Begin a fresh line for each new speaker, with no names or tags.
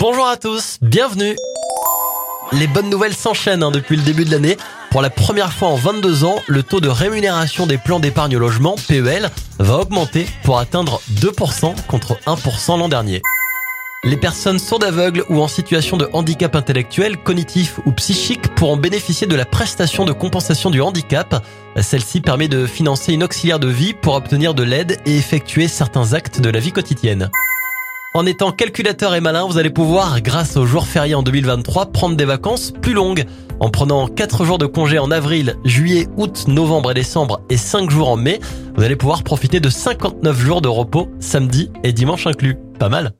Bonjour à tous, bienvenue. Les bonnes nouvelles s'enchaînent hein, depuis le début de l'année. Pour la première fois en 22 ans, le taux de rémunération des plans d'épargne logement, PEL, va augmenter pour atteindre 2% contre 1% l'an dernier. Les personnes sourdes aveugles ou en situation de handicap intellectuel, cognitif ou psychique pourront bénéficier de la prestation de compensation du handicap. Celle-ci permet de financer une auxiliaire de vie pour obtenir de l'aide et effectuer certains actes de la vie quotidienne. En étant calculateur et malin, vous allez pouvoir, grâce aux jours fériés en 2023, prendre des vacances plus longues. En prenant 4 jours de congé en avril, juillet, août, novembre et décembre et 5 jours en mai, vous allez pouvoir profiter de 59 jours de repos samedi et dimanche inclus. Pas mal